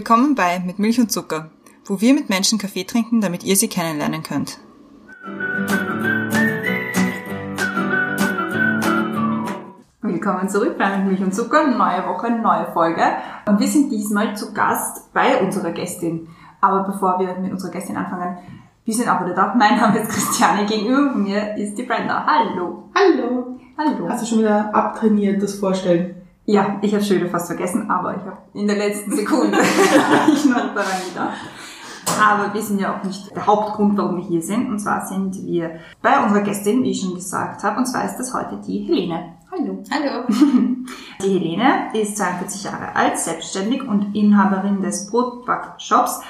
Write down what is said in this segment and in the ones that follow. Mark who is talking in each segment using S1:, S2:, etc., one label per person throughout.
S1: Willkommen bei Mit Milch und Zucker, wo wir mit Menschen Kaffee trinken, damit ihr sie kennenlernen könnt. Willkommen zurück bei Mit Milch und Zucker, neue Woche, neue Folge. Und wir sind diesmal zu Gast bei unserer Gästin. Aber bevor wir mit unserer Gästin anfangen, wir sind auch wieder da. Mein Name ist Christiane, gegenüber von mir ist die Brenda. Hallo.
S2: Hallo.
S1: Hallo.
S2: Hast du schon wieder abtrainiert, das Vorstellen?
S1: Ja, ich habe wieder fast vergessen, aber ich habe in der letzten Sekunde ich noch daran gedacht. Aber wir sind ja auch nicht der Hauptgrund, warum wir hier sind. Und zwar sind wir bei unserer Gästin, wie ich schon gesagt habe. Und zwar ist das heute die Helene. Hallo.
S3: Hallo.
S1: Die Helene ist 42 Jahre alt, selbstständig und Inhaberin des Brotbackshops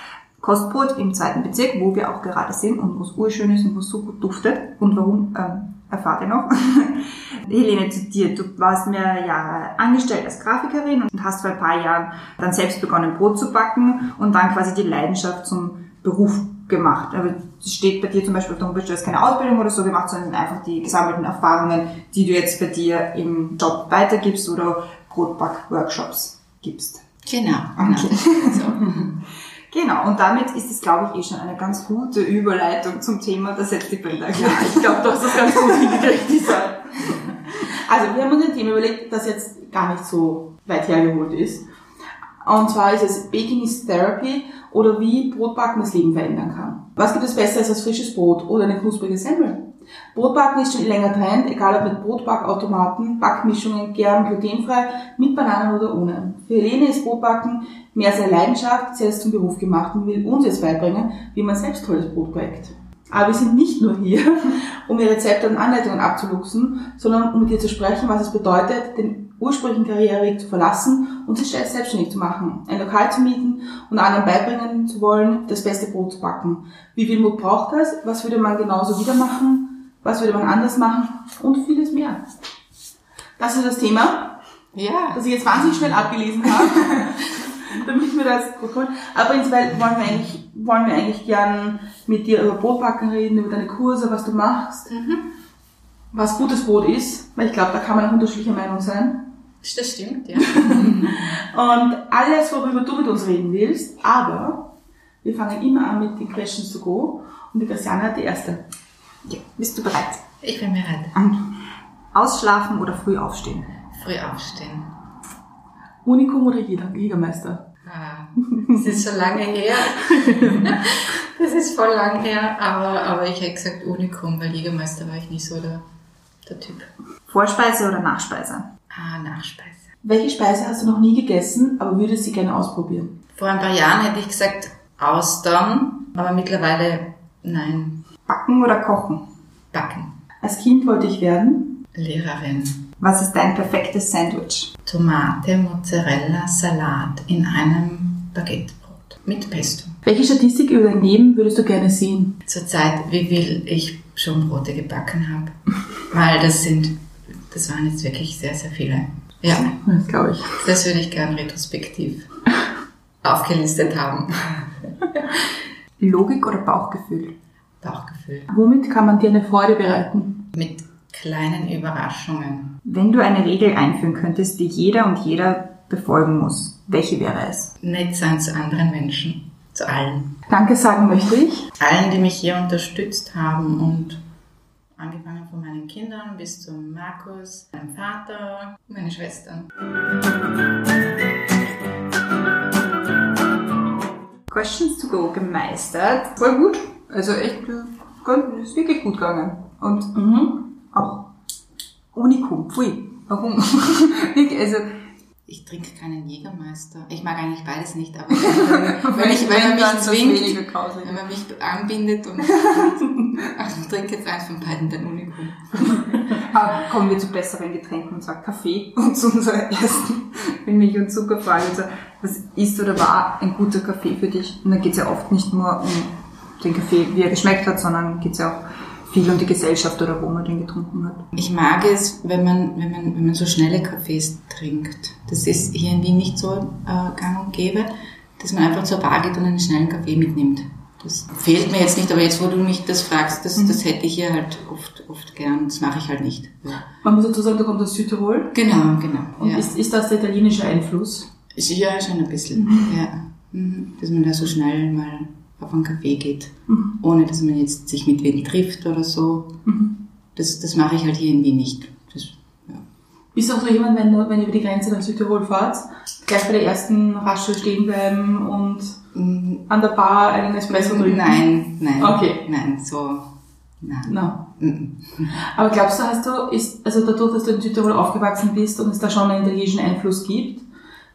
S1: Kostbrot im zweiten Bezirk, wo wir auch gerade sind und wo es urschön ist und wo es so gut duftet. Und warum, ähm, erfahrt ihr noch. Helene, zu dir. Du warst mehrere Jahre angestellt als Grafikerin und hast vor ein paar Jahren dann selbst begonnen, Brot zu backen und dann quasi die Leidenschaft zum Beruf gemacht. Aber es steht bei dir zum Beispiel auf der Homepage, du hast keine Ausbildung oder so gemacht, sondern einfach die gesammelten Erfahrungen, die du jetzt bei dir im Job weitergibst oder Brotback-Workshops gibst.
S3: Genau. genau.
S1: Okay. So. Genau, und damit ist es, glaube ich, eh schon eine ganz gute Überleitung zum Thema, die Bilder
S2: Ja, ich glaube, du hast das ganz gut hingekriegt, Lisa. Also, wir haben uns ein Thema überlegt, das jetzt gar nicht so weit hergeholt ist. Und zwar ist es Baking is Therapy oder wie Brotbacken das Leben verändern kann. Was gibt es besser als frisches Brot oder eine knusprige Semmel? Brotbacken ist schon länger Trend, egal ob mit Brotbackautomaten, Backmischungen, gern, glutenfrei, mit Bananen oder ohne. Für Helene ist Brotbacken mehr seine Leidenschaft, sie hat es zum Beruf gemacht und will uns jetzt beibringen, wie man selbst tolles Brot backt. Aber wir sind nicht nur hier, um ihr Rezepte und Anleitungen abzuluxen, sondern um mit ihr zu sprechen, was es bedeutet, den ursprünglichen Karriereweg zu verlassen und sich selbstständig zu machen, ein Lokal zu mieten und anderen beibringen zu wollen, das beste Brot zu backen. Wie viel Mut braucht das? Was würde man genauso wieder machen? Was würde man anders machen? Und vieles mehr. Das ist das Thema,
S3: Ja.
S2: das ich jetzt wahnsinnig schnell abgelesen habe. damit wir das bekommen. Aber prinzipiell wollen wir eigentlich, wollen wir eigentlich gern mit dir über Brotbacken reden, über deine Kurse, was du machst,
S3: Mhm.
S2: was gutes Brot ist, weil ich glaube, da kann man auch unterschiedlicher Meinung sein.
S3: Das stimmt, ja.
S2: Und alles, worüber du mit uns reden willst, aber wir fangen immer an mit den Questions to go und die Christiane hat die erste.
S1: Ja, bist du bereit?
S3: Ich bin bereit.
S1: Ausschlafen oder früh aufstehen?
S3: Früh aufstehen.
S2: Unikum oder Jäger- Jägermeister?
S3: Ah, Das ist so lange her. Das ist voll lang her, aber, aber ich hätte gesagt Unikum, weil Jägermeister war ich nie so der, der Typ.
S1: Vorspeise oder Nachspeise?
S3: Ah, Nachspeise.
S2: Welche Speise hast du noch nie gegessen, aber würdest sie gerne ausprobieren?
S3: Vor ein paar Jahren hätte ich gesagt Austern, aber mittlerweile nein,
S1: Backen oder kochen?
S3: Backen.
S2: Als Kind wollte ich werden.
S3: Lehrerin.
S1: Was ist dein perfektes Sandwich?
S3: Tomate, Mozzarella, Salat in einem Baguettebrot mit Pesto.
S2: Welche Statistik über dein Leben würdest du gerne sehen?
S3: Zurzeit, wie viel ich schon Brote gebacken habe. Weil das sind, das waren jetzt wirklich sehr, sehr viele. Ja,
S2: Das glaube ich.
S3: das würde ich gern retrospektiv aufgelistet haben.
S1: Logik oder Bauchgefühl?
S3: Bauchgefühl.
S2: Womit kann man dir eine Freude bereiten?
S3: Mit kleinen Überraschungen.
S1: Wenn du eine Regel einführen könntest, die jeder und jeder befolgen muss, welche wäre es?
S3: Nett sein zu anderen Menschen. Zu allen.
S2: Danke sagen möchte ich.
S3: Allen, die mich hier unterstützt haben und angefangen von meinen Kindern bis zum Markus, meinem Vater, meine Schwestern.
S1: Questions to go gemeistert. Voll gut. Also echt, äh, ist wirklich gut gegangen. Und
S2: Mhm.
S1: auch Unikum. Pfui. Warum? Also,
S3: Ich trinke keinen Jägermeister. Ich mag eigentlich beides nicht, aber wenn, ich, wenn man mich
S1: dann
S3: zwingt, wenn man mich anbindet und ach, ich trinke jetzt eins von beiden, den Unikum.
S1: Aber kommen wir zu besseren Getränken und zwar Kaffee und zu unserer ersten Milch- und Zuckerfrage. Also, was ist oder war ein guter Kaffee für dich? Und da geht es ja oft nicht nur um den Kaffee, wie er geschmeckt hat, sondern geht es ja auch viel um die Gesellschaft oder wo man den getrunken hat.
S3: Ich mag es, wenn man, wenn man, wenn man so schnelle Kaffees trinkt. Das ist hier in Wien nicht so äh, gang und gäbe, dass man einfach zur Bar geht und einen schnellen Kaffee mitnimmt. Das fehlt mir jetzt nicht, aber jetzt, wo du mich das fragst, das, das hätte ich hier halt oft, oft gern. Das mache ich halt nicht. Ja.
S2: Man muss dazu sagen, du kommst aus Südtirol.
S3: Genau, genau.
S2: Und
S3: Ja.
S2: ist, ist das der italienische Einfluss?
S3: Ja schon ein bisschen. Ja. Mhm. Dass man da so schnell mal auf einen Kaffee geht,
S2: Mhm.
S3: ohne dass man jetzt sich mit wem trifft oder so.
S2: Mhm.
S3: Das, das mache ich halt hier in Wien nicht. Das, ja.
S2: Bist du auch so jemand, wenn du, wenn ihr über die Grenze nach Südtirol fahrt, gleich bei der ersten Rasche stehen bleiben und
S3: Mm,
S2: an der Bar einen Espresso trinken?
S3: Nein, nein.
S2: Okay.
S3: Nein, so. Nein.
S2: No.
S3: Mhm.
S2: Aber glaubst du, hast du, ist, also dadurch, dass du in Südtirol aufgewachsen bist und es da schon einen italienischen Einfluss gibt,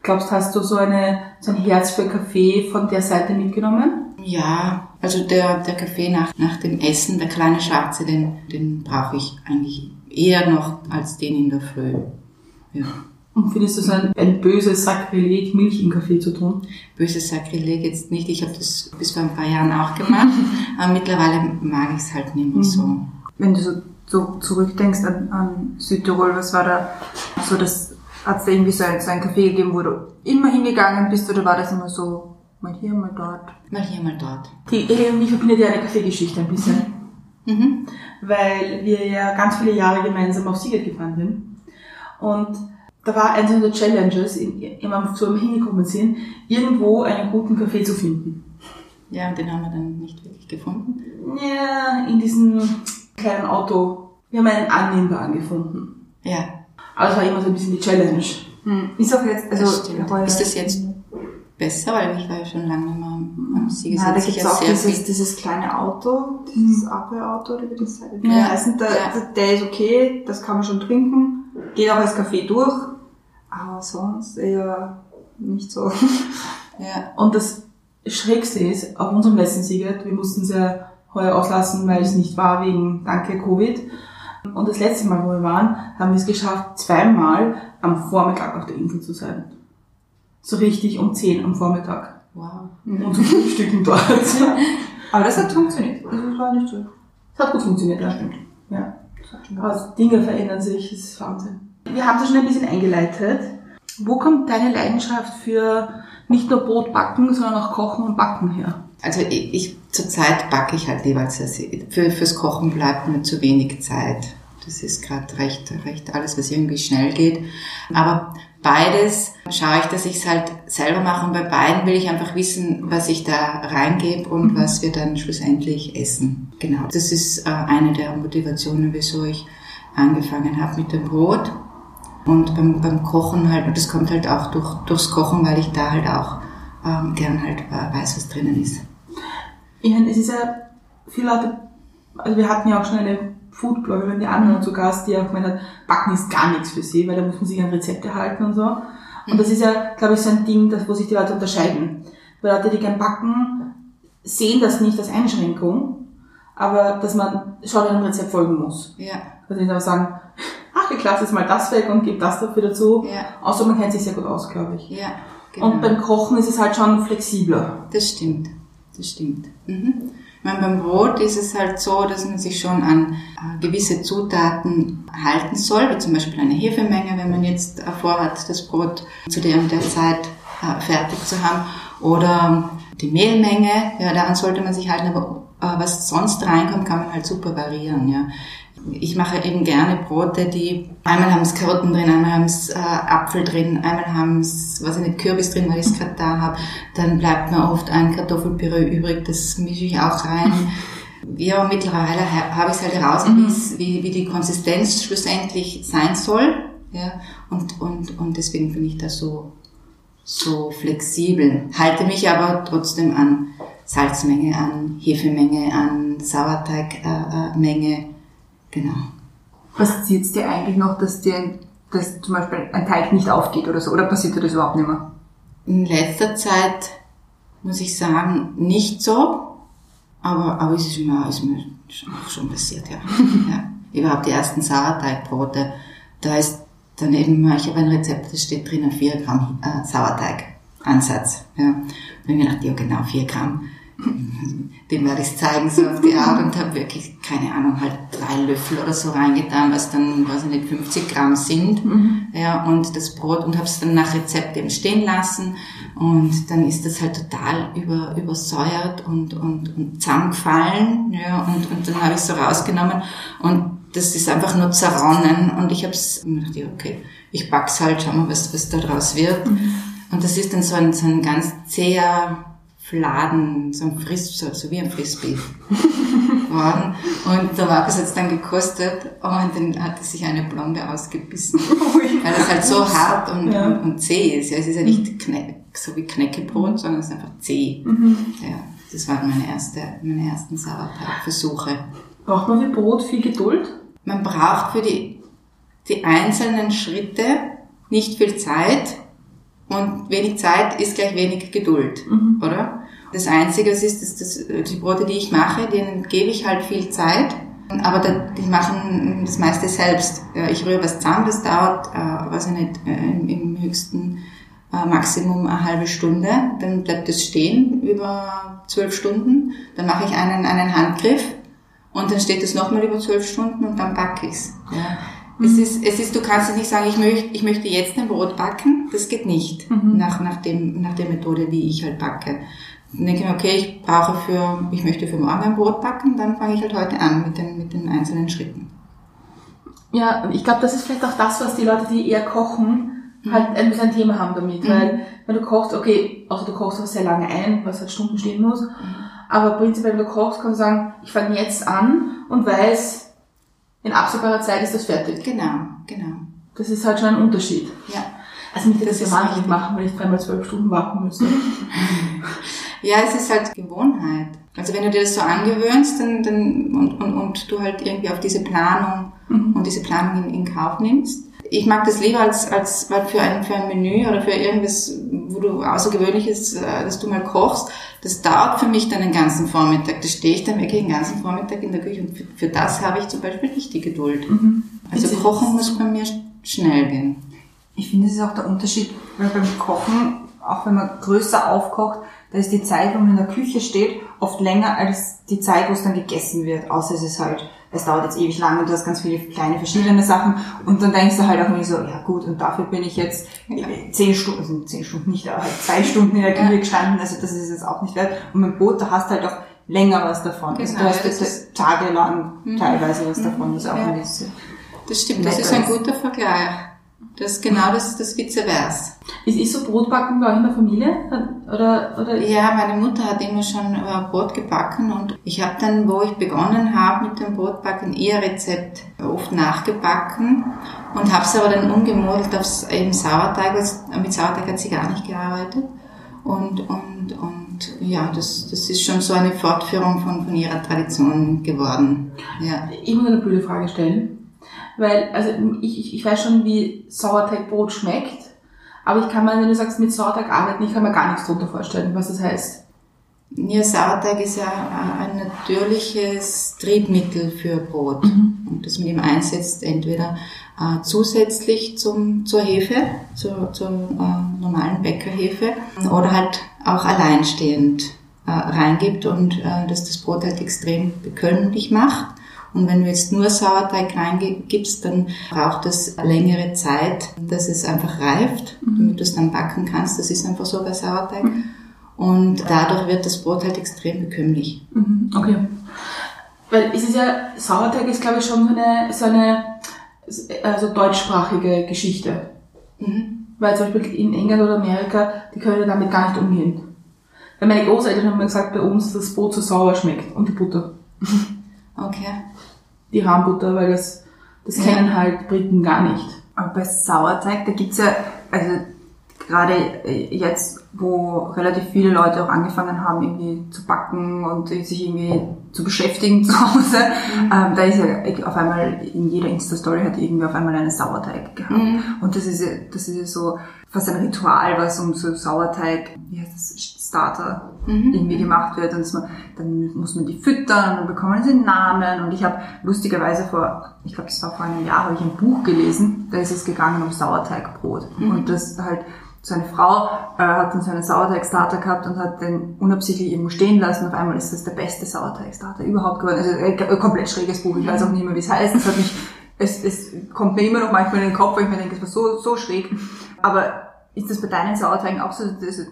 S2: glaubst du, hast du so, eine, so ein Herz für Kaffee von der Seite mitgenommen?
S3: Ja, also der, der Kaffee nach, nach dem Essen, der kleine Schwarze, den, den brauche ich eigentlich eher noch als den in der Früh. Ja.
S2: Und findest du so ein, ein böses Sakrileg, Milch im Kaffee zu tun?
S3: Böses Sakrileg jetzt nicht. Ich habe das bis vor ein paar Jahren auch gemacht, aber mittlerweile mag ich es halt nicht mehr so.
S1: Wenn du so, so zurückdenkst an, an Südtirol, was war da so das, hat es da irgendwie so ein, so ein Café gegeben, wo du immer hingegangen bist oder war das immer so, mal hier, mal dort?
S3: Mal hier, mal dort.
S2: Die Ellie und ich verbindet ja eine Kaffeegeschichte ein bisschen.
S3: Mhm.
S2: weil wir ja ganz viele Jahre gemeinsam auf Siget gefahren sind. Und da war eins unserer Challenges, in- immer zu einem hingekommen sind, irgendwo einen guten Kaffee zu finden.
S3: Ja, den haben wir dann nicht wirklich gefunden.
S2: Ja, in diesem kleinen Auto. Wir haben einen Annehmbaren gefunden.
S3: Ja,
S2: Aber es war immer so ein bisschen die Challenge.
S1: Hm. Ist auch jetzt, also,
S3: das Ist das jetzt besser? Weil ich war ja schon lange nicht mehr am, Sieger.
S1: Ja, da gibt's
S3: hab
S1: auch dieses, dieses kleine Auto, dieses Apple-Auto, oder wie das heißt.
S3: Ja,
S1: Ja, heißen, der,
S3: ja.
S1: der- der ist okay, das kann man schon trinken, geht auch als Kaffee durch, aber sonst eher nicht so.
S3: Ja,
S2: Und das Schrägste ist, auf unserem letzten Siget, wir mussten es ja heuer auslassen, weil es nicht war wegen, danke, Covid. Und das letzte Mal, wo wir waren, haben wir es geschafft, zweimal am Vormittag auf der Insel zu sein. So richtig um 10 am Vormittag.
S3: wow.
S2: Und zum Frühstücken dort.
S1: Aber das hat funktioniert. Das war nicht so.
S2: Das hat gut funktioniert, ja, stimmt. Ja. Aber Dinge verändern sich, das ist Wahnsinn. Wir haben es schon ein bisschen eingeleitet. Wo kommt deine Leidenschaft für nicht nur Brot backen, sondern auch Kochen und Backen her?
S3: Also ich, ich zurzeit backe ich halt jeweils sehr, sehr- für fürs Kochen bleibt mir zu wenig Zeit. Das ist gerade recht recht alles, was irgendwie schnell geht. Aber beides schaue ich, dass ich es halt selber mache und bei beiden will ich einfach wissen, was ich da reingebe und was wir dann schlussendlich essen. Genau, das ist äh, eine der Motivationen, wieso ich angefangen habe mit dem Brot. Und beim, beim Kochen halt, und das kommt halt auch durch, durchs Kochen, weil ich da halt auch ähm, gern halt äh, weiß, was drinnen ist.
S2: Meine, es ist ja, viele Leute, also wir hatten ja auch schon eine Foodbloggerin, die Anna zu Gast, die auch gemeint hat, Backen ist gar nichts für sie, weil da muss man sich an Rezepte halten und so. Und das ist ja, glaube ich, so ein Ding, das, wo sich die Leute unterscheiden. Weil Leute, die gern backen, sehen das nicht als Einschränkung, aber dass man schon einem Rezept folgen muss.
S3: Ja,
S2: Also nicht aber sagen, ach, ich lasse jetzt mal das weg und gebe das dafür dazu.
S3: ja,
S2: Außer man kennt sich sehr gut aus, glaube ich.
S3: ja. Genau.
S2: Und beim Kochen ist es halt schon flexibler.
S3: Das stimmt, das stimmt. Mhm. Meine, beim Brot ist es halt so, dass man sich schon an äh, gewisse Zutaten halten soll, wie zum Beispiel eine Hefemenge, wenn man jetzt äh, vorhat, das Brot zu der und der Zeit äh, fertig zu haben, oder die Mehlmenge, ja, daran sollte man sich halten, aber was sonst reinkommt, kann man halt super variieren, ja. Ich mache eben gerne Brote, die einmal haben es Karotten drin, einmal haben es äh, Apfel drin, einmal haben es, was ich nicht, Kürbis drin, weil ich es gerade da habe. Dann bleibt mir oft ein Kartoffelpüree übrig, das mische ich auch rein. Ja, mittlerweile ha- habe ich es halt heraus, wie, wie die Konsistenz schlussendlich sein soll. Ja, und, und, und deswegen bin ich da so, so flexibel. Halte mich aber trotzdem an Salzmenge, an Hefemenge, an Sauerteigmenge. Äh, Menge. Genau.
S1: Passiert es dir eigentlich noch, dass dir dass zum Beispiel ein Teig nicht aufgeht oder so? Oder passiert dir das überhaupt nicht mehr?
S3: In letzter Zeit muss ich sagen, nicht so, aber, aber es ist mir, ist mir schon, auch schon passiert, ja. ja. Überhaupt die ersten Sauerteigbrote, da ist dann eben mal, ich habe ein Rezept, da steht drinnen 4 Gramm äh, Sauerteigansatz. Ja. Dann habe ich mir gedacht, ja genau, 4 Gramm. Den werde ich zeigen, so auf die Art und habe wirklich, keine Ahnung, halt drei Löffel oder so reingetan, was dann, weiß ich nicht, 50 Gramm sind. Ja, und das Brot und habe es dann nach Rezept eben stehen lassen. Und dann ist das halt total über, übersäuert und, und, und zusammengefallen. Ja, und, und dann habe ich es so rausgenommen und das ist einfach nur zerronnen. Und ich habe es ja, okay, ich back's halt, schau mal, was, was da draus wird. Und Und das ist dann so ein, so ein ganz zäher Fladen, so ein Friss, so, so wie ein Frisbee geworden. Und der Markus hat es dann gekostet und dann hat er sich eine Blonde ausgebissen. Weil es halt so hart und,
S2: Ja.
S3: und, und zäh ist. Ja, es ist ja nicht Kne so wie Knäckebrot, sondern es ist einfach zäh. Ja, das waren meine, erste, meine ersten Sauerteigversuche.
S2: Braucht man für Brot viel Geduld?
S3: Man braucht für die, die einzelnen Schritte nicht viel Zeit und wenig Zeit ist gleich wenig Geduld, oder? Das Einzige was ist, dass das, die Brote, die ich mache, denen gebe ich halt viel Zeit, aber da- die machen das meiste selbst. Ich rühre was zusammen, das dauert, äh, weiß ich nicht, äh, im, im höchsten äh, Maximum eine halbe Stunde. Dann bleibt es stehen über zwölf Stunden. Dann mache ich einen, einen Handgriff und dann steht es nochmal über zwölf Stunden und dann backe ich's. Ja. Es ist, es ist, du kannst jetzt nicht sagen, ich möchte, ich möchte jetzt ein Brot backen. Das geht nicht. Nach, nach dem, nach der Methode, wie ich halt backe. Dann denke ich mir, okay, ich brauche für, ich möchte für morgen ein Brot backen, dann fange ich halt heute an mit den, mit den einzelnen Schritten.
S2: Ja, und ich glaube, das ist vielleicht auch das, was die Leute, die eher kochen, halt ein bisschen ein Thema haben damit. Weil, wenn du kochst, okay, außer du kochst auch sehr lange ein, was halt Stunden stehen muss. Aber prinzipiell, wenn du kochst, kannst du sagen, ich fange jetzt an und weiß, in absehbarer Zeit ist das fertig.
S3: Genau, genau.
S2: Das ist halt schon ein Unterschied.
S3: Ja.
S2: Also mich würde
S3: Das
S2: ja wahnsinnig
S3: richtig.
S2: machen, wenn ich dreimal zwölf Stunden warten müsste.
S3: Ja, es ist halt Gewohnheit. Also wenn du dir das so angewöhnst dann, dann, und, und, und du halt irgendwie auf diese Planung und diese Planung in, in Kauf nimmst. Ich mag das lieber als, als weil für ein, für ein Menü oder für irgendwas, wo du außergewöhnliches, äh, dass du mal kochst. Das dauert für mich dann den ganzen Vormittag. Da stehe ich dann wirklich den ganzen Vormittag in der Küche und für, für das habe ich zum Beispiel nicht die Geduld. Also
S2: Witzig.
S3: Kochen muss bei mir sch- schnell gehen.
S1: Ich finde, es ist auch der Unterschied, weil beim Kochen, auch wenn man größer aufkocht, da ist die Zeit, wo man in der Küche steht, oft länger als die Zeit, wo es dann gegessen wird. Außer es ist halt, es dauert jetzt ewig lang und du hast ganz viele kleine verschiedene Sachen. Und dann denkst du halt auch irgendwie so, ja gut, und dafür bin ich jetzt zehn Stunden, also zehn Stunden nicht, aber halt zwei Stunden in der Küche gestanden. Also das ist jetzt auch nicht wert. Und mit dem Boot, da hast du halt auch länger was davon. also
S3: Genau,
S1: du hast
S3: ja, das
S1: jetzt tagelang teilweise was davon. Das ist auch
S3: Ja.
S1: ein bisschen.
S3: Das stimmt, das ist ein guter Vergleich. Das ist genau das, das Vice versa.
S2: Ist, ist so Brotbacken bei euch in der Familie? Oder, oder
S3: Ja, meine Mutter hat immer schon äh, Brot gebacken und ich habe dann, wo ich begonnen habe mit dem Brotbacken, ihr Rezept oft nachgebacken und habe es aber dann umgemodelt aufs eben Sauerteig. Mit Sauerteig hat sie gar nicht gearbeitet. Und, und, und ja, das, das ist schon so eine Fortführung von, von ihrer Tradition geworden. Ja.
S2: Ich muss eine blöde Frage stellen. Weil, also ich, ich, ich weiß schon, wie Sauerteigbrot schmeckt, aber ich kann mir, wenn du sagst, mit Sauerteig arbeiten, ich kann mir gar nichts darunter vorstellen, was das heißt.
S3: Ja, Sauerteig ist ja äh, ein natürliches Triebmittel für Brot. Und das man ihm einsetzt, entweder äh, zusätzlich zum, zur Hefe, zur, zur äh, normalen Bäckerhefe, oder halt auch alleinstehend äh, reingibt und äh, dass das Brot halt extrem bekömmlich macht. Und wenn du jetzt nur Sauerteig reingibst, dann braucht es längere Zeit, dass es einfach reift, damit du es dann backen kannst. Das ist einfach so bei Sauerteig. Und dadurch wird das Brot halt extrem bekömmlich.
S2: Mhm, okay. Weil es ist ja, Sauerteig ist glaube ich schon so eine, so eine also deutschsprachige Geschichte.
S3: Mhm.
S2: Weil zum Beispiel in England oder Amerika, die können ja damit gar nicht umgehen. Weil meine Großeltern haben mir gesagt, bei uns das Brot so sauer schmeckt und die Butter.
S3: Okay.
S2: Die Rahmbutter, weil das, das kennen halt Briten gar nicht.
S1: Aber bei Sauerteig, da gibt's ja, also gerade äh, jetzt, wo relativ viele Leute auch angefangen haben, irgendwie zu backen und sich irgendwie zu beschäftigen zu Hause, ähm, da ist ja auf einmal in jeder Insta-Story hat irgendwie auf einmal einen Sauerteig gehabt. Und das ist ja, das ist ja so fast ein Ritual, was um so Sauerteig, wie heißt das, Starter irgendwie gemacht wird. Und man, dann muss man die füttern und bekommen sie Namen. Und ich habe lustigerweise vor, ich glaube, das war vor einem Jahr, habe ich ein Buch gelesen, da ist es gegangen um Sauerteigbrot. Und das halt so eine Frau äh, hat dann so einen Sauerteigstarter gehabt und hat den unabsichtlich irgendwo stehen lassen. Auf einmal ist das der beste Sauerteigstarter überhaupt geworden. Also äh, komplett schräges Buch. Ich weiß auch nicht mehr, wie es heißt. Es hat mich, es, es kommt mir immer noch manchmal in den Kopf, weil ich mir denke, es war so, so schräg. Aber ist das bei deinen Sauerteigen auch so? Diese,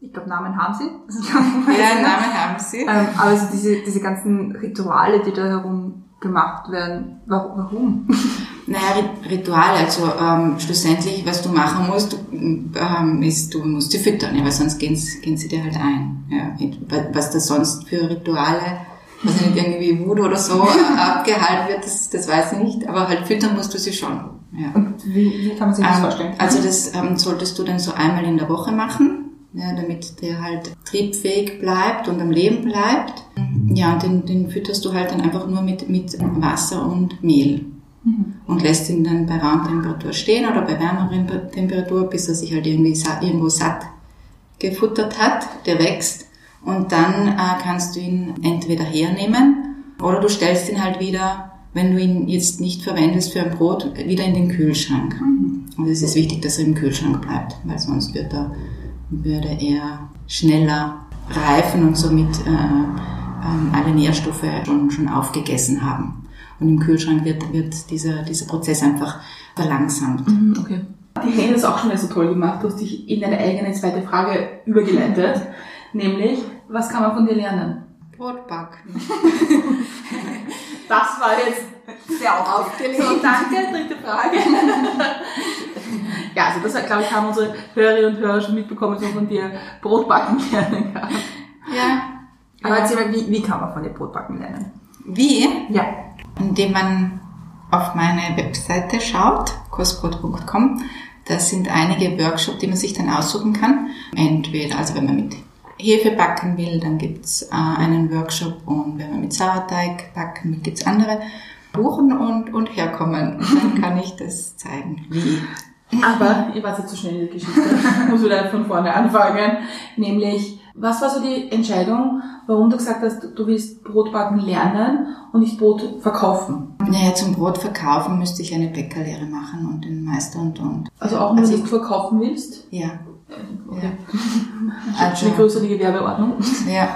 S1: ich glaube, Namen haben sie.
S3: Ja, Namen haben sie.
S1: Ähm, aber so diese, diese ganzen Rituale, die da herum gemacht werden, warum?
S3: Naja, Rit- Rituale, also ähm, schlussendlich, was du machen musst, du, ähm, ist, du musst sie füttern, ja, weil sonst gehen, sie- gehen sie dir halt ein. Ja. Was da sonst für Rituale, was nicht irgendwie Voodoo oder so abgehalten wird, das, das weiß ich nicht, aber halt füttern musst du sie schon. Ja.
S1: Und wie, wie kann man sich das
S3: Ähm,
S1: vorstellen?
S3: Also das ähm, solltest du dann so einmal in der Woche machen, ja, damit der halt triebfähig bleibt und am Leben bleibt. Ja, und den, den fütterst du halt dann einfach nur mit, mit Wasser und Mehl. Und lässt ihn dann bei Raumtemperatur stehen oder bei wärmeren Temperatur, bis er sich halt irgendwie sa irgendwo satt gefuttert hat, der wächst. Und dann äh, kannst du ihn entweder hernehmen oder du stellst ihn halt wieder, wenn du ihn jetzt nicht verwendest für ein Brot, wieder in den Kühlschrank. Und es ist wichtig, dass er im Kühlschrank bleibt, weil sonst wird er, würde er schneller reifen und somit äh, ähm, alle Nährstoffe schon, schon aufgegessen haben. Und im Kühlschrank wird, wird dieser, dieser Prozess einfach verlangsamt.
S2: Mhm, Okay. Die Helene hat es auch schon wieder so toll gemacht. Du hast dich in deine eigene zweite Frage übergeleitet. Nämlich, was kann man von dir lernen?
S3: Brotbacken.
S2: Das war jetzt
S1: Sehr
S3: Aufgelegt.
S2: So, danke. Dritte Frage. ja, also das, glaube ich, haben unsere Hörerinnen und Hörer schon mitbekommen, dass man von dir Brotbacken lernen kann.
S3: Ja.
S1: Aber erzähl mal, wie, wie kann man von dir Brotbacken lernen?
S3: Wie?
S1: Ja.
S3: Indem man auf meine Webseite schaut, kostbrot.com. Da sind einige Workshops, die man sich dann aussuchen kann. Entweder, also wenn man mit Hefe backen will, dann gibt's äh, einen Workshop und wenn man mit Sauerteig backen will, gibt's andere. Buchen und, und herkommen. Und dann kann ich das zeigen. Wie?
S2: Aber ihr wart jetzt zu schnell in der Geschichte. Muss wieder von vorne anfangen. Nämlich, was war so die Entscheidung, warum du gesagt hast, du willst Brotbacken lernen und nicht Brot verkaufen?
S3: Naja, zum Brot verkaufen müsste ich eine Bäckerlehre machen und den Meister und und.
S2: Also auch nur,
S3: Also-
S2: dass du verkaufen willst?
S3: Ja.
S2: Okay.
S3: Also,
S2: Eine größere Gewerbeordnung.
S3: ja.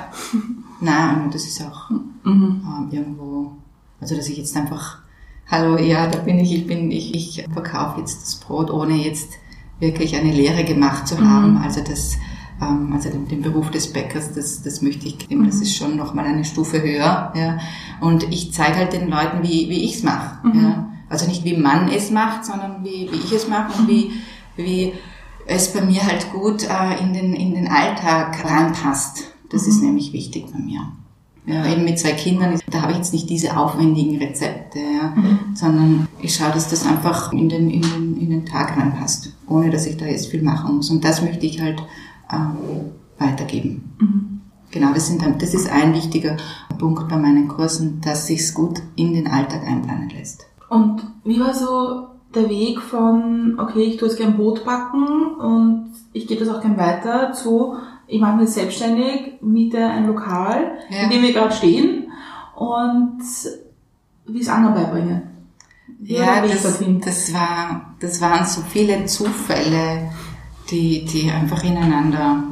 S3: Nein, das ist auch
S2: Mhm.
S3: ähm, irgendwo, also dass ich jetzt einfach, hallo, ja, da bin ich, ich bin, ich, ich verkaufe jetzt das Brot, ohne jetzt wirklich eine Lehre gemacht zu haben. Also das, ähm, also den, den Beruf des Bäckers, das, das möchte ich, das ist schon nochmal eine Stufe höher. Ja. Und ich zeige halt den Leuten, wie, wie ich es mache. Ja. Also nicht wie man es macht, sondern wie, wie ich es mache und wie, wie es bei mir halt gut äh, in, den, in den Alltag reinpasst. Das ist nämlich wichtig bei mir. Ja, eben mit zwei Kindern, da habe ich jetzt nicht diese aufwendigen Rezepte, ja, sondern ich schaue, dass das einfach in den, in, den, in den Tag reinpasst, ohne dass ich da jetzt viel machen muss. Und das möchte ich halt ähm, weitergeben. Genau, das, sind, das ist ein wichtiger Punkt bei meinen Kursen, dass sich's gut in den Alltag einplanen lässt.
S2: Und wie war so der Weg von, okay, ich tue jetzt gern Brot backen und ich gebe das auch gern weiter zu, ich mache mich selbstständig, miete ein Lokal,
S3: Ja.
S2: in dem wir gerade stehen und wie es anderen beibringen.
S3: Ja,
S2: Weg
S3: das, das, war, das waren so viele Zufälle, die, die einfach ineinander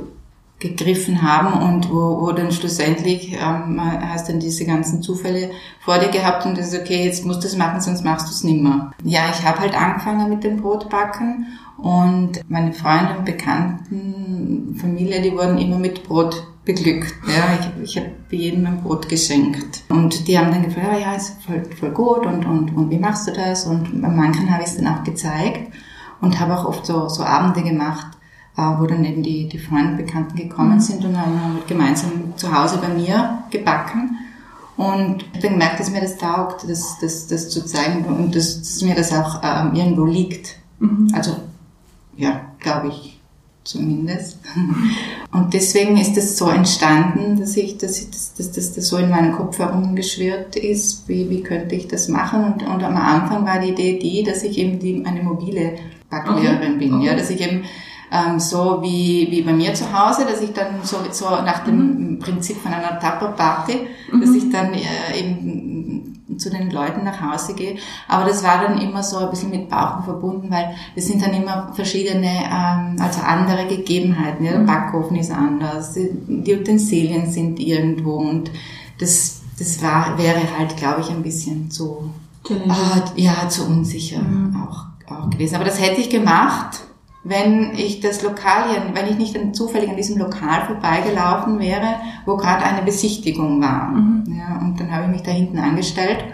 S3: gegriffen haben und wo, wo dann schlussendlich ähm, hast dann diese ganzen Zufälle vor dir gehabt und das ist okay, jetzt musst du es machen, sonst machst du es nimmer. Ja, ich habe halt angefangen mit dem Brotbacken und meine Freunde und Bekannten, Familie, die wurden immer mit Brot beglückt. Ja, ich, ich habe jedem ein Brot geschenkt. Und die haben dann gefragt, ja, ist voll, voll gut und, und, und wie machst du das? Und manchen habe ich es dann auch gezeigt und habe auch oft so, so Abende gemacht, äh, wo dann eben die, die Freunde und Bekannten gekommen sind und haben gemeinsam zu Hause bei mir gebacken. Und ich habe dann gemerkt, dass mir das taugt, das, das, das zu zeigen und dass, dass mir das auch ähm, irgendwo liegt. Also, ja, glaube ich zumindest. Und deswegen ist es so entstanden, dass ich, dass, ich, dass, dass, dass das so in meinem Kopf herumgeschwirrt ist, wie, wie könnte ich das machen. Und, und am Anfang war die Idee die, dass ich eben die, eine mobile Backlehrerin bin, ja, dass ich eben ähm, so wie, wie bei mir zu Hause, dass ich dann so, so nach dem Prinzip von einer Tupper-Party, dass ich dann äh, eben zu den Leuten nach Hause gehe. Aber das war dann immer so ein bisschen mit Bauchen verbunden, weil es sind dann immer verschiedene, ähm, also andere Gegebenheiten. Ja? Der Backofen ist anders, die, die Utensilien sind irgendwo und das, das war, wäre halt, glaube ich, ein bisschen zu. Ah, ja, zu unsicher auch, auch gewesen. Aber das hätte ich gemacht, wenn ich das Lokal hier, wenn ich nicht dann zufällig an diesem Lokal vorbeigelaufen wäre, wo gerade eine Besichtigung war. Ja, und dann habe ich mich da hinten angestellt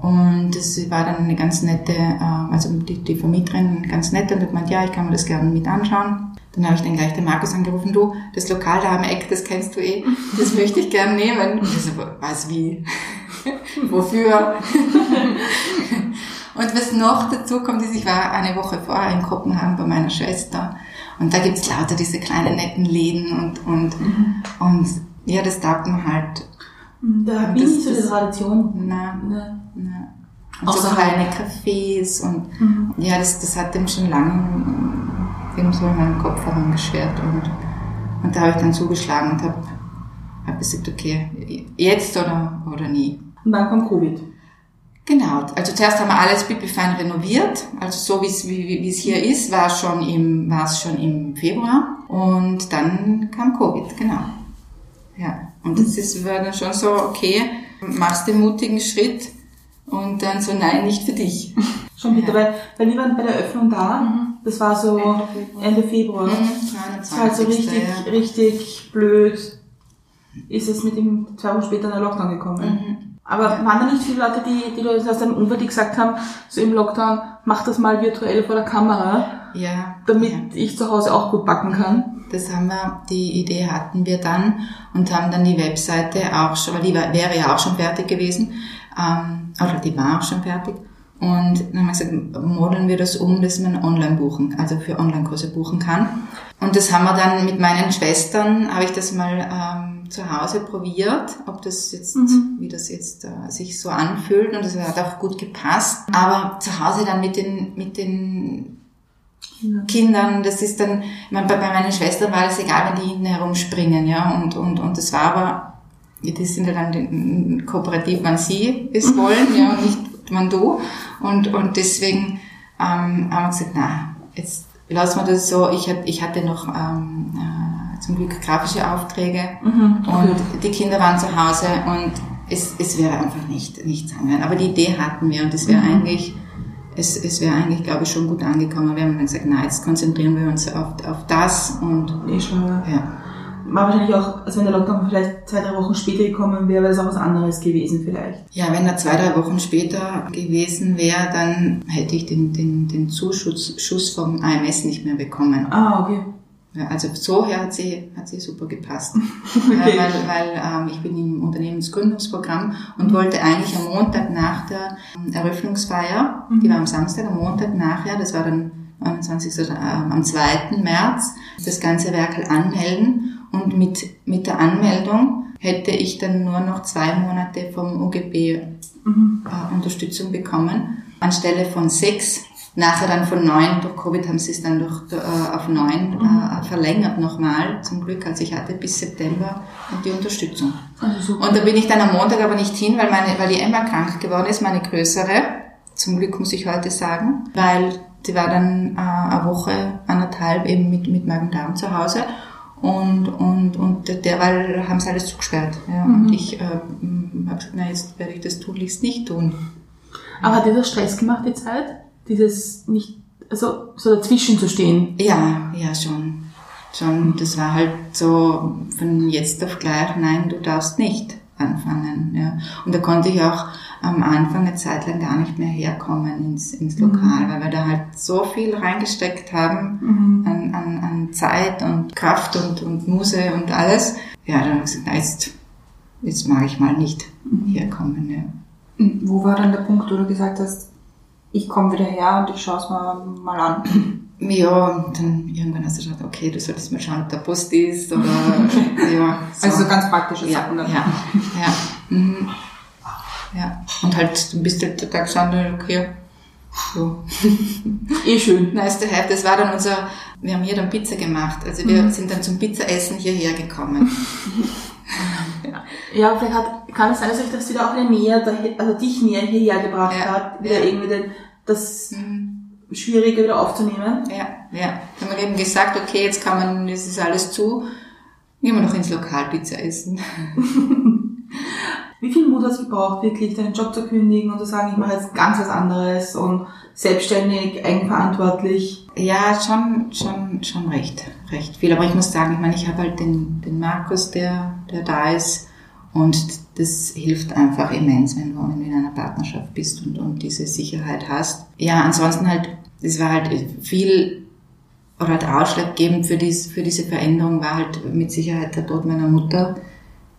S3: Und das war dann eine ganz nette, äh, also die, die Vermieterin ganz nett und hat gemeint, ja, ich kann mir das gerne mit anschauen. Dann habe ich dann gleich den Markus angerufen, du, das Lokal da am Eck, das kennst du eh, das möchte ich gerne nehmen. Und ich so, was, wie? Wofür? und was noch dazu kommt, ist, ich war eine Woche vorher in Kopenhagen bei meiner Schwester und da gibt's lauter diese kleinen netten Läden und, und,
S2: Mhm.
S3: und ja, das taugt mir halt.
S2: Da bin ich so die
S3: das-
S2: Tradition.
S3: Na,
S2: Ne.
S3: na. Und
S2: Auch
S3: so
S2: so
S3: kleine Cafés und
S2: Mhm.
S3: ja, das, das hat dem schon lange irgendwo in meinem Kopf herumgeschwert und, und da habe ich dann zugeschlagen und habe hab gesagt, okay, jetzt oder, oder nie.
S2: Und dann kommt Covid.
S3: Genau, also zuerst haben wir alles pipifein renoviert, also so wie es wie, wie es hier ist, war es schon im war es schon im Februar und dann kam Covid, genau. Ja, und das ist war dann schon so okay, machst den mutigen Schritt und dann so nein, nicht für dich.
S2: Schon bitter, weil, weil wir waren bei der Öffnung da. Das war so Ende Februar.
S3: Mhm,
S2: Das war halt so
S3: 22.,
S2: richtig,
S3: ja.
S2: richtig blöd. Ist es mit dem zwei Wochen später in der Lockdown gekommen.
S3: Mhm.
S2: Aber waren da nicht viele Leute, die, die Leute aus deinem Umfeld, die gesagt haben, so im Lockdown, mach das mal virtuell vor der Kamera,
S3: Ja,
S2: damit
S3: ja.
S2: ich zu Hause auch gut backen kann?
S3: Das haben wir, die Idee hatten wir dann und haben dann die Webseite auch schon, weil die wäre ja auch schon fertig gewesen, ähm, oder die war auch schon fertig. Und dann haben wir gesagt, modeln wir das um, dass man online buchen, also für Online-Kurse buchen kann. Und das haben wir dann mit meinen Schwestern, habe ich das mal ähm, zu Hause probiert, ob das jetzt, wie das jetzt äh, sich so anfühlt. Und das hat auch gut gepasst. Aber zu Hause dann mit den, mit den Kindern, das ist dann, bei, bei meinen Schwestern war das egal, wenn die hinten herumspringen, ja, und, und, und das war aber, ja, die sind ja dann kooperativ, wann sie es wollen, ja, und nicht wann du, und, und deswegen ähm, haben wir gesagt, na, jetzt lassen wir das so, ich, ich hatte noch ähm, äh, zum Glück grafische Aufträge und die Kinder waren zu Hause und es, es wäre einfach nicht, nichts angegangen. Aber die Idee hatten wir und es wäre eigentlich, es, es wäre eigentlich, glaube ich, schon gut angekommen. Wir haben dann gesagt, na, jetzt konzentrieren wir uns auf, auf das und
S2: Eh schon. ja.
S3: ja.
S2: War wahrscheinlich auch, also wenn der Lockdown vielleicht zwei, drei Wochen später gekommen wäre, wäre das auch was anderes gewesen vielleicht.
S3: Ja, wenn er zwei, drei Wochen später gewesen wäre, dann hätte ich den, den, den Zuschuss Schuss vom AMS nicht mehr bekommen.
S2: Ah, okay.
S3: Also so her hat sie, hat sie super gepasst.
S2: Okay.
S3: Weil weil ähm, ich bin im Unternehmensgründungsprogramm und wollte eigentlich am Montag nach der ähm, Eröffnungsfeier, die war am Samstag, am Montag nachher, das war dann 29. Oder, ähm, am 2. März, das ganze Werkel anmelden und mit, mit der Anmeldung hätte ich dann nur noch zwei Monate vom UGB äh, Unterstützung bekommen, anstelle von sechs. Nachher dann von neun, durch Covid haben sie es dann durch, äh, auf neun äh, verlängert nochmal, zum Glück. Also ich hatte bis September die Unterstützung.
S2: Also.
S3: Und da bin ich dann am Montag aber nicht hin, weil, meine, weil die Emma krank geworden ist, meine größere. Zum Glück muss ich heute sagen, weil sie war dann äh, eine Woche, anderthalb eben mit, mit Magen-Darm zu Hause. Und, und, und derweil haben sie alles zugesperrt. Ja. Und ich äh, habe gesagt, na jetzt werde ich das tunlichst nicht tun.
S2: Aber hat dir das Stress gemacht, die Zeit? Dieses nicht, also so dazwischen zu stehen?
S3: Ja, ja, schon. Schon, das war halt so von jetzt auf gleich, nein, du darfst nicht anfangen. Ja. Und da konnte ich auch am Anfang eine Zeit lang gar nicht mehr herkommen ins, ins Lokal, weil wir da halt so viel reingesteckt haben an, an, an Zeit und Kraft und, und Muse und alles. Ja, dann habe ich gesagt, na, jetzt, jetzt mag ich mal nicht herkommen. Ja.
S1: Wo war dann der Punkt, wo du gesagt hast, ich komme wieder her und ich schaue es mir mal an?
S3: Ja, und dann irgendwann hast du gesagt, okay, du solltest mal schauen, ob der Post ist oder ja. So.
S1: Also so ganz praktische
S3: ja,
S1: Sachen
S3: ja,
S1: dann.
S3: ja, mhm. Ja. Und halt, du bist halt total gestanden, okay, so.
S2: Eh schön.
S3: Nice to have. Das war dann unser, wir haben hier dann Pizza gemacht. Also wir sind dann zum Pizzaessen hierher gekommen.
S2: Ja, vielleicht hat, kann es sein, dass euch das wieder auch näher, dahin- also dich näher hierher gebracht
S3: Ja.
S2: hat, wieder
S3: Ja.
S2: irgendwie den, das
S3: Mhm.
S2: Schwierige wieder aufzunehmen.
S3: Ja, ja. Dann haben wir eben gesagt, okay, jetzt kann man, es ist alles zu, gehen wir noch ins Lokal Pizza essen.
S2: Wie viel Mut hat es gebraucht, wirklich deinen Job zu kündigen und zu sagen, ich mache jetzt ganz was anderes und selbstständig, eigenverantwortlich?
S3: Ja, schon, schon, schon recht, recht viel. Aber ich muss sagen, ich meine, ich habe halt den, den Markus, der, der da ist. Und das hilft einfach immens, wenn du, du in einer Partnerschaft bist und, und diese Sicherheit hast. Ja, ansonsten halt, das war halt viel oder halt ausschlaggebend für, dies, für diese Veränderung war halt mit Sicherheit der Tod meiner Mutter,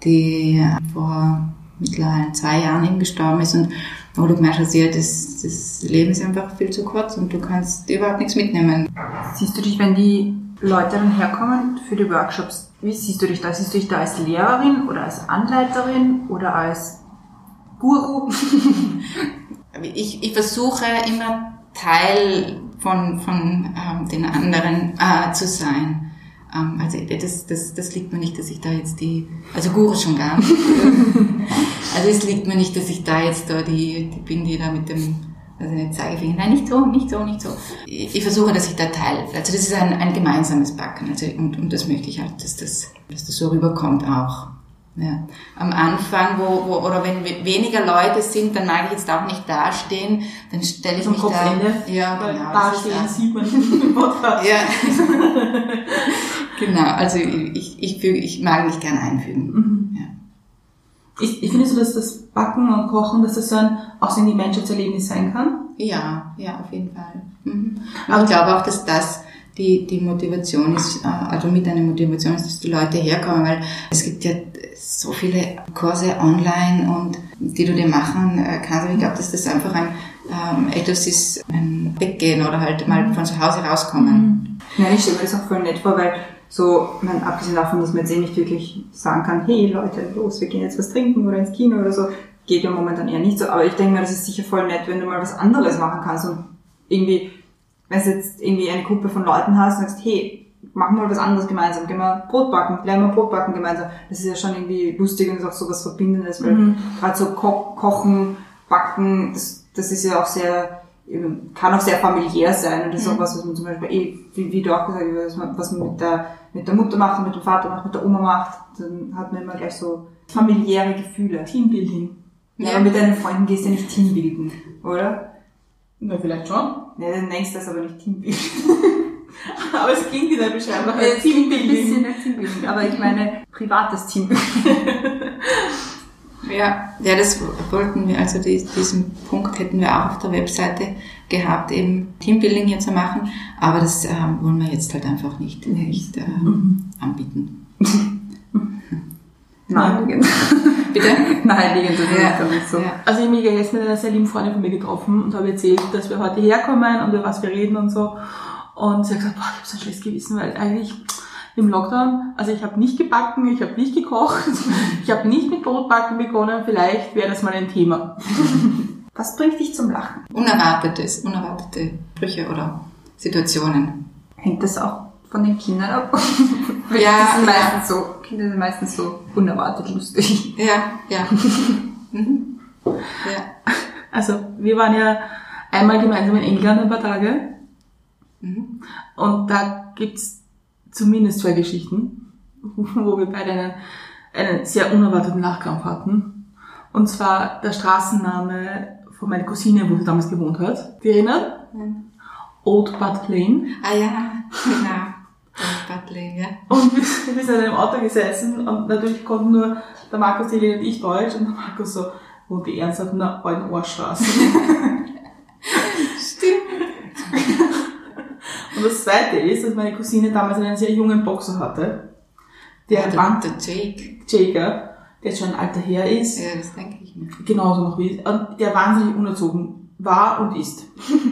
S3: die vor mittlerweile zwei Jahren eben gestorben ist und wo du gemerkt hast, ja, das, das Leben ist einfach viel zu kurz und du kannst überhaupt nichts mitnehmen.
S1: Siehst du dich, wenn die Leute dann herkommen für die Workshops, wie siehst du dich da? Siehst du dich da als Lehrerin oder als Anleiterin oder als Guru?
S3: ich, ich versuche immer Teil von, von ähm, den anderen äh, zu sein. Ähm, also das, das, das liegt mir nicht, dass ich da jetzt die, also Guru schon gar nicht. also es liegt mir nicht, dass ich da jetzt da die, die bin, die da mit dem also nicht Zeigefinger, nein, nicht so, nicht so, nicht so. Ich, ich versuche, dass ich da teile. Also das ist ein, ein gemeinsames Backen. Also, und, und das möchte ich halt, dass das, dass das so rüberkommt auch. Ja. Am Anfang, wo, wo, oder wenn weniger Leute sind, dann mag ich jetzt auch nicht dastehen, dann stelle ich
S2: Zum
S3: mich
S2: Kopfende.
S3: da. Ja, genau.
S2: da
S3: das ist
S2: stehen
S3: das.
S2: sieht man im Podcast.
S3: Ja. genau, also ich, ich, ich mag mich gern einfügen.
S2: Mhm.
S3: Ja.
S2: Ich, ich finde so, dass das Backen und Kochen, dass das so ein, auch so ein Gemeinschaftserlebnis sein kann.
S3: Ja, ja, auf jeden Fall. Mhm. Aber ich glaube auch, dass das die, die Motivation ist, äh, also mit einer Motivation ist, dass die Leute herkommen, weil es gibt ja so viele Kurse online und die du dir machen äh, kannst. Aber ich glaube, dass das einfach ein ähm, etwas ist, ein Weggehen oder halt mal von zu Hause rauskommen.
S1: Ja, ich stelle mir das auch voll nett vor, weil so, meine, abgesehen davon, dass man jetzt eh nicht wirklich sagen kann, hey Leute, los, wir gehen jetzt was trinken oder ins Kino oder so, geht ja momentan eher nicht so. Aber ich denke mir, das ist sicher voll nett, wenn du mal was anderes machen kannst und irgendwie, wenn du jetzt irgendwie eine Gruppe von Leuten hast und sagst, hey, machen wir mal was anderes gemeinsam, gehen wir Brot backen, lernen wir Brot backen gemeinsam. Das ist ja schon irgendwie lustig und ist auch so was Verbindendes, weil
S2: Mhm.
S1: gerade so Ko Kochen, Backen, das, das ist ja auch sehr, kann auch sehr familiär sein und das ist auch was, was man zum Beispiel eh, wie, wie du auch gesagt hast, was man, was man mit der, mit der Mutter macht und mit dem Vater macht, mit der Oma macht, dann hat man immer gleich so familiäre Gefühle.
S2: Teambuilding.
S1: Ja. Aber mit deinen Freunden gehst du ja nicht Teambilden, oder?
S2: Na, vielleicht schon.
S1: Ja, dann nennst du das aber nicht Teambilden.
S2: Aber es klingt in der Beschreibung nach
S1: klingt ein bisschen
S2: Teambuilding.
S1: nach Teambuilding, aber ich meine privates Teambuilding.
S3: Ja, ja, das wollten wir, also die, diesen Punkt hätten wir auch auf der Webseite gehabt, eben Teambuilding hier zu machen, aber das ähm, wollen wir jetzt halt einfach nicht, nicht äh, anbieten.
S1: Naheliegend.
S3: Bitte?
S1: Naheliegend, das ist
S3: Ja.
S1: glaube ich so.
S3: Ja.
S2: Also ich habe mich gestern mit einer sehr lieben Freundin von mir getroffen und habe erzählt, dass wir heute herkommen und über was wir reden und so. Und sie hat gesagt, boah, ich habe so ein schlechtes Gewissen, weil eigentlich im Lockdown, also ich habe nicht gebacken, ich habe nicht gekocht, ich habe nicht mit Brotbacken begonnen, vielleicht wäre das mal ein Thema.
S1: Was bringt dich zum Lachen?
S3: Unerwartetes, unerwartete Sprüche oder Situationen.
S1: Hängt das auch von den Kindern ab?
S3: Ja,
S1: die sind meistens so, Kinder sind meistens so unerwartet lustig.
S3: Ja, ja. Mhm. Ja.
S2: Also wir waren ja einmal gemeinsam in England ein paar Tage
S3: Mhm.
S2: und da gibt's zumindest zwei Geschichten, wo wir beide einen, einen sehr unerwarteten Nachkampf hatten. Und zwar der Straßenname von meiner Cousine, wo sie damals gewohnt hat. Die erinnern? Old Butt Lane.
S3: Ah ja, genau. Das Butler, ja.
S2: Und wir, wir sind in einem Auto gesessen und natürlich konnten nur der Markus, die Helene und ich Deutsch und der Markus so, wo die ernsthaft in der alten Ohrstraße.
S3: Stimmt.
S2: Und das zweite ist, dass meine Cousine damals einen sehr jungen Boxer hatte, der
S3: Der,
S2: Band
S3: der Jake.
S2: Jager, der jetzt schon ein alter Herr ist,
S3: Ja, das denke ich mir.
S2: genauso noch wie, und der wahnsinnig unerzogen war und ist.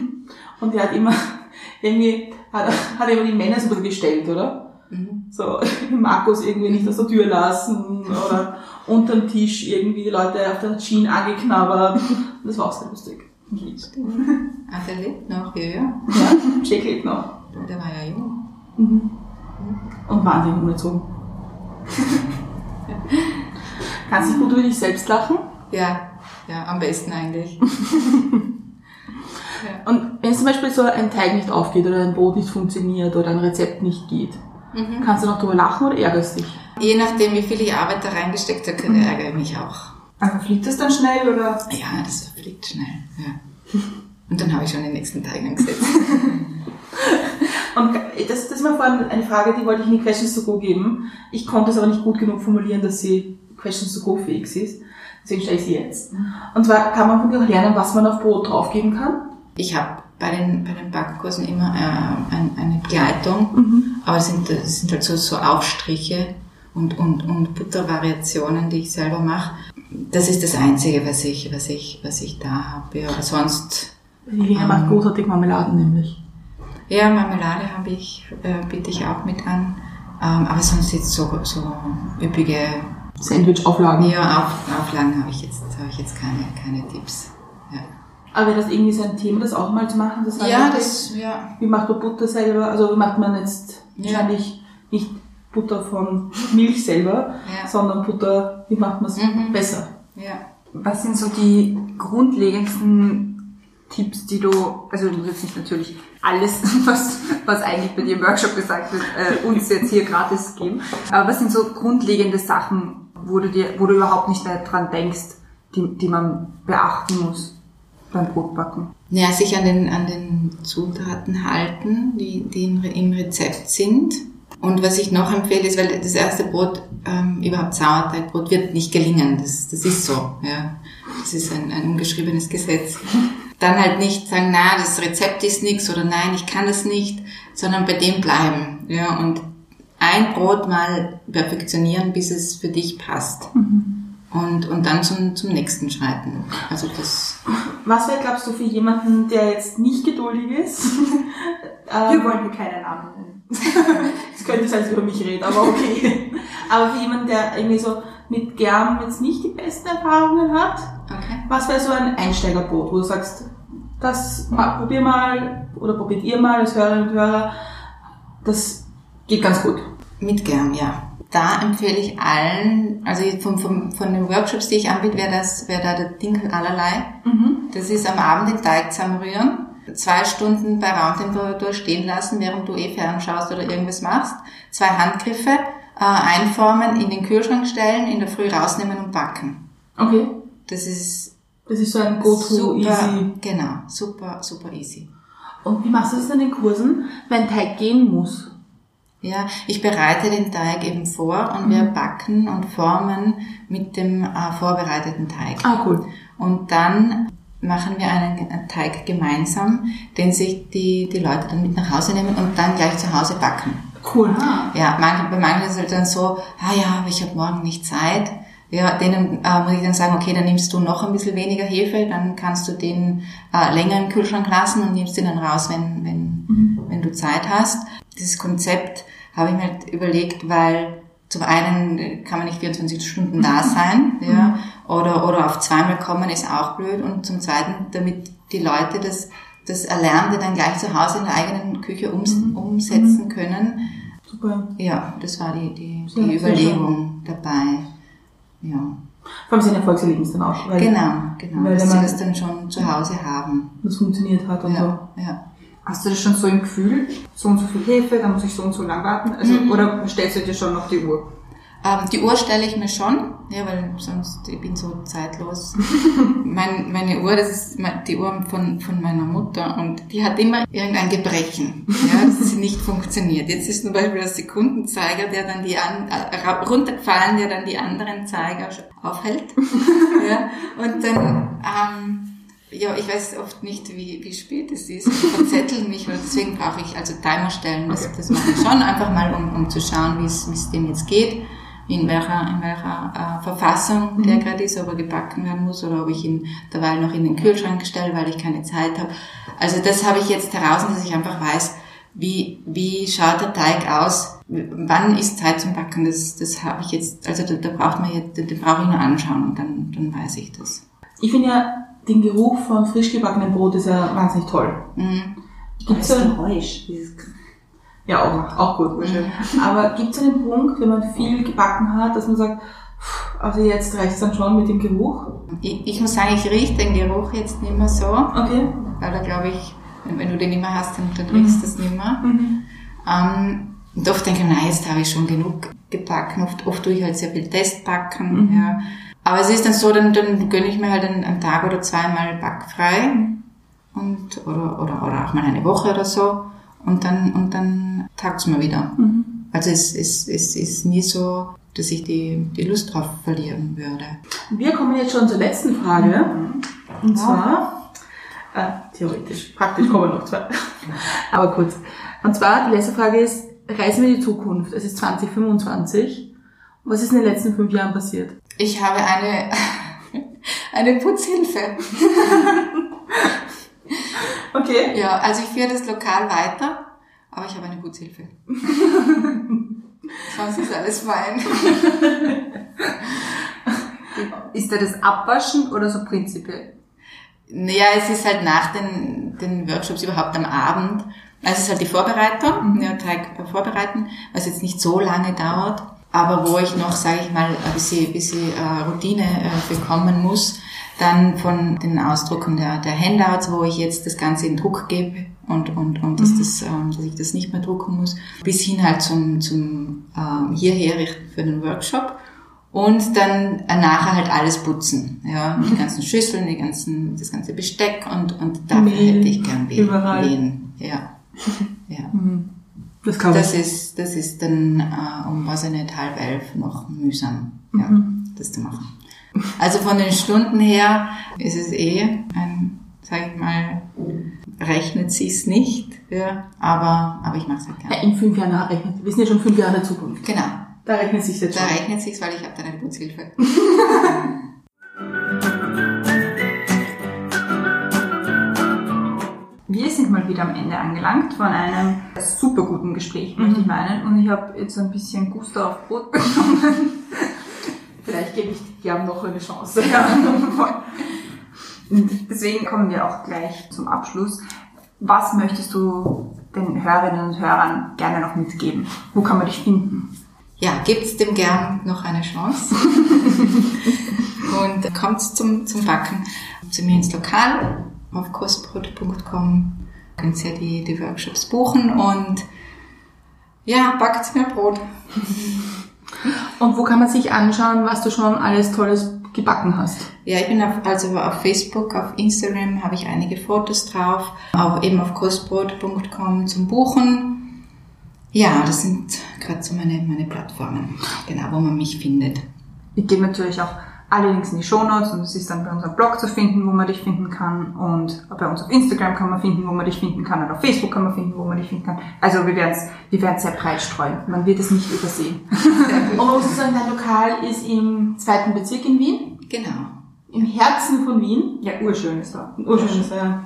S2: und der hat immer, irgendwie, hat, hat immer die Männer so gestellt, oder?
S3: Mhm.
S2: So, Markus irgendwie nicht aus der Tür lassen, oder unterm Tisch irgendwie die Leute auf der Jeans angeknabbert. Das war auch sehr lustig.
S3: Ah, der lebt noch, ja, ja.
S2: Ja, Jake lebt noch.
S3: Der war ja jung.
S2: Und wahnsinnig unerzogen. Kannst du gut über dich selbst lachen?
S3: Ja, ja, am besten eigentlich.
S2: Und wenn zum Beispiel so ein Teig nicht aufgeht oder ein Brot nicht funktioniert oder ein Rezept nicht geht,
S3: Mhm.
S2: kannst du noch drüber lachen oder ärgerst dich?
S3: Je nachdem, wie viel ich Arbeit da reingesteckt habe, ärgere ich mich auch.
S1: Aber fliegt das dann schnell oder?
S3: Ja, das fliegt schnell. Ja. Und dann habe ich schon den nächsten Teig angesetzt.
S2: Und das, das ist mir vorhin eine Frage, die wollte ich in die Questions to Go geben. Ich konnte es aber nicht gut genug formulieren, dass sie Questions to Go fix ist. Deswegen stelle ich sie jetzt. Und zwar kann man von dir auch lernen, was man auf Brot draufgeben kann.
S3: Ich habe bei den, bei den Backkursen immer äh, ein, eine Begleitung, aber es sind, es sind halt so, so Aufstriche und, und, und Buttervariationen, die ich selber mache. Das ist das Einzige, was ich, was ich, was ich da habe. Ja, aber sonst,
S2: Die Lena macht großartig Marmeladen nämlich.
S3: Ja, Marmelade habe ich, äh, biete ich auch mit an. Ähm, aber sonst jetzt so, so üppige
S2: Sandwich-Auflagen.
S3: ja, Auf, Auflagen habe ich jetzt, habe ich jetzt keine, keine Tipps. Ja,
S2: Aber wäre das irgendwie so ein Thema, das auch mal zu machen? Das
S3: ja das, ja.
S2: Wie macht man Butter selber? Also wie macht man jetzt
S3: Ja.
S2: wahrscheinlich nicht Butter von Milch selber,
S3: Ja.
S2: sondern Butter, wie macht man es
S3: Mhm.
S2: besser?
S3: ja.
S1: Was sind so die grundlegendsten Tipps, die du, also du willst nicht natürlich alles, was, was eigentlich bei dir im Workshop gesagt wird, äh, uns jetzt hier gratis geben. Aber was sind so grundlegende Sachen, wo du dir, wo du überhaupt nicht mehr dran denkst, die, die man beachten muss beim Brotbacken?
S3: Ja, sich an den, an den Zutaten halten, die, die im Rezept sind. Und was ich noch empfehle, ist, weil das erste Brot, ähm, überhaupt Sauerteigbrot, wird nicht gelingen. Das, das ist so. Ja. Das ist ein, ein ungeschriebenes Gesetz. Dann halt nicht sagen, na, das Rezept ist nichts oder nein, ich kann das nicht, sondern bei dem bleiben. Ja, und ein Brot mal perfektionieren, bis es für dich passt. Und, und dann zum, zum nächsten schreiten. Also das,
S2: Was wäre, glaubst du, für jemanden, der jetzt nicht geduldig ist? ähm,
S1: wollen hier keine Namen nennen.
S2: Es könnte sein, dass über mich redet, aber okay. aber für jemanden, der irgendwie so mit Germ jetzt nicht die besten Erfahrungen hat,
S3: okay.
S2: was wäre so ein Einsteigerbrot, wo du sagst, das probier mal oder probiert ihr mal als Hörerinnen und Hörer, das geht ganz gut.
S3: Mit gern, ja. Da empfehle ich allen, also von, von, von den Workshops, die ich anbiete, wäre das, wäre da der Dinkel allerlei. Das ist am Abend den Teig zusammenrühren, zwei Stunden bei Raumtemperatur stehen lassen, während du eh fernschaust oder irgendwas machst, zwei Handgriffe äh, einformen, in den Kühlschrank stellen, in der Früh rausnehmen und backen.
S2: Okay.
S3: Das ist
S2: Das ist so ein Go-To easy.
S3: genau, super, super easy.
S2: Und wie machst du das in den Kursen, wenn Teig gehen muss?
S3: Ja, ich bereite den Teig eben vor und wir backen und formen mit dem äh, vorbereiteten Teig.
S2: Ah, cool.
S3: Und dann machen wir einen Teig gemeinsam, den sich die, die Leute dann mit nach Hause nehmen und dann gleich zu Hause backen.
S2: Cool.
S3: Ja, manche, bei manchen ist es halt dann so, ah ja, aber ich habe morgen nicht Zeit. Ja, denen äh, muss ich dann sagen, okay, dann nimmst du noch ein bisschen weniger Hefe, dann kannst du den äh, länger im Kühlschrank lassen und nimmst den dann raus, wenn, wenn, wenn du Zeit hast. Dieses Konzept habe ich mir halt überlegt, weil zum einen kann man nicht 24 Stunden da sein, ja, oder, oder auf zweimal kommen ist auch blöd und zum zweiten, damit die Leute das, das Erlernte dann gleich zu Hause in der eigenen Küche ums, umsetzen können.
S2: Super.
S3: Ja, das war die, die, die
S2: sehr
S3: Überlegung dabei. Ja,
S2: Vor allem sein Erfolgserlebnis dann auch. Weil
S3: genau, genau,
S2: weil
S3: dass sie das dann schon zu Hause haben.
S2: das funktioniert hat und
S3: Ja, ja.
S1: Hast du das schon so im Gefühl? So und so viel Hefe, da muss ich so und so lang warten? Also, Oder stellst du dir schon noch die Uhr?
S3: Ähm, die Uhr stelle ich mir schon, ja, weil sonst ich bin so zeitlos. mein, meine Uhr, das ist die Uhr von, von meiner Mutter und die hat immer irgendein Gebrechen, ja, dass sie nicht funktioniert. Jetzt ist zum Beispiel der Sekundenzeiger, der dann die an, äh, runtergefallen, der dann die anderen Zeiger aufhält. ja, und dann, ähm, ja, ich weiß oft nicht, wie, wie spät es ist. Ich verzettel mich und deswegen brauche ich also Timer stellen. Das, das mache ich schon einfach mal, um, um zu schauen, wie es wie es dem jetzt geht, in welcher, in welcher äh, Verfassung der gerade ist, ob er gebacken werden muss oder ob ich ihn derweil noch in den Kühlschrank stelle, weil ich keine Zeit habe. Also das habe ich jetzt heraus, dass ich einfach weiß, wie, wie schaut der Teig aus, wann ist Zeit zum Backen. Das, das habe ich jetzt, also da, da braucht man jetzt, den brauche ich nur anschauen und dann, dann weiß ich das.
S2: Ich finde ja, den Geruch von frisch gebackenen Brot ist ja wahnsinnig toll.
S3: Mhm.
S2: Gibt's so,
S1: Geräusch. Dieses
S2: ja, auch, auch gut. Aber gibt es einen Punkt, wenn man viel gebacken hat, dass man sagt, "Pff, also jetzt reicht es dann schon mit dem Geruch?
S3: Ich, ich muss sagen, ich rieche den Geruch jetzt nicht mehr so,
S2: Okay.
S3: weil da glaube ich, wenn, wenn du den nicht mehr hast, dann, dann riechst du es nicht mehr.
S2: Mhm.
S3: Ähm, und oft denke ich, nein, jetzt habe ich schon genug gebacken. Oft, oft tue ich halt sehr viel Testbacken. Ja. Aber es ist dann so, dann, dann gönne ich mir halt einen, einen Tag oder zweimal backfrei und, oder, oder, oder auch mal eine Woche oder so. Und dann, und dann tagt's mir wieder. Also es, es, es ist nie so, dass ich die, die Lust drauf verlieren würde.
S2: Wir kommen jetzt schon zur letzten Frage. Und zwar, äh, theoretisch, praktisch kommen noch zwei. Aber kurz. Und zwar, die letzte Frage ist, reisen wir in die Zukunft. Es ist 2025. Was ist in den letzten fünf Jahren passiert?
S3: Ich habe eine, eine Putzhilfe.
S2: Okay.
S3: Ja, also ich führe das Lokal weiter, aber ich habe eine Putzhilfe. Sonst ist alles fein.
S1: Ist da das Abwaschen oder so prinzipiell?
S3: Naja, es ist halt nach den, den Workshops überhaupt am Abend. Also es ist halt die Vorbereitung, ja, Teig vorbereiten, was jetzt nicht so lange dauert, aber wo ich noch, sage ich mal, ein bisschen, bisschen äh, Routine äh, bekommen muss, dann von den Ausdrucken der, der Handouts, wo ich jetzt das Ganze in Druck gebe und, und, und dass, das, ähm, dass ich das nicht mehr drucken muss, bis hin halt zum, zum ähm, hierher richten für den Workshop. Und dann äh, nachher halt alles putzen. Ja, die ganzen Schüsseln, die ganzen, das ganze Besteck und, und dafür
S2: Mehl
S3: hätte ich gern Mehl.
S2: überall.
S3: Lehnen. Ja. ja.
S2: Das kann
S3: Das ist, das ist dann äh, um was ich nicht halb elf noch mühsam, ja, das zu machen. Also von den Stunden her ist es eh ein, sag ich mal, rechnet sich's nicht, ja, aber, aber ich mache es halt
S2: Ja,
S3: gerne.
S2: in fünf Jahren nachrechnen. Wir sind ja schon fünf Jahre in der Zukunft.
S3: Genau,
S2: Da rechnet sich jetzt
S3: da
S2: schon.
S3: rechnet sich's, weil ich habe dann eine Putzhilfe.
S1: Wir sind mal wieder am Ende angelangt von einem super guten Gespräch, möchte ich meinen. Und ich habe jetzt so ein bisschen Gusto auf Brot bekommen.
S2: Vielleicht gebe ich Jan noch eine Chance.
S1: Ja, deswegen kommen wir auch gleich zum Abschluss. Was möchtest du den Hörerinnen und Hörern gerne noch mitgeben? Wo kann man dich finden?
S3: Ja, gibt's dem gern noch eine Chance. und kommt zum, zum Backen zu mir ins Lokal auf kostbrot.com. Könnt ihr die, die Workshops buchen und ja, backt mir Brot.
S2: Und wo kann man sich anschauen, was du schon alles Tolles gebacken hast?
S3: Ja, ich bin auf, also auf Facebook, auf Instagram habe ich einige Fotos drauf, auch eben auf kostbrot.com zum Buchen. Ja, das sind gerade so meine, meine Plattformen, genau, wo man mich findet.
S1: Ich gebe natürlich auch alle Links in die Shownotes und es ist dann bei unserem Blog zu finden, wo man dich finden kann und bei uns auf Instagram kann man finden, wo man dich finden kann und auf Facebook kann man finden, wo man dich finden kann. Also wir werden es wir werden's sehr breit streuen. Man wird es nicht übersehen.
S2: Und man muss sagen, dein Lokal ist im zweiten Bezirk in Wien,
S3: Genau.
S2: im Herzen von Wien.
S1: Ja, urschön ist da.
S2: Urschön ist er, ja.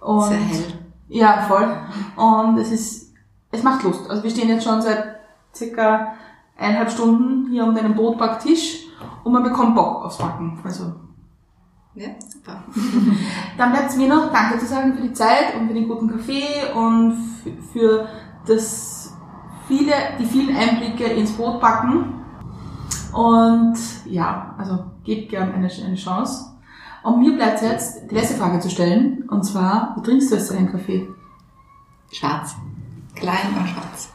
S2: Und
S3: Sehr hell.
S2: Ja, voll. Und es ist, es macht Lust. Also wir stehen jetzt schon seit circa eineinhalb Stunden hier um deinen Brotbacktisch und man bekommt Bock aufs Backen. Also
S3: Ja, super.
S2: Dann bleibt es mir noch Danke zu sagen für die Zeit und für den guten Kaffee und für das viele, die vielen Einblicke ins Brotbacken. Und ja, also gebt gern eine, eine Chance. Und mir bleibt jetzt die letzte Frage zu stellen. Und zwar, wie trinkst du jetzt deinen Kaffee?
S3: Schwarz. Klein und schwarz.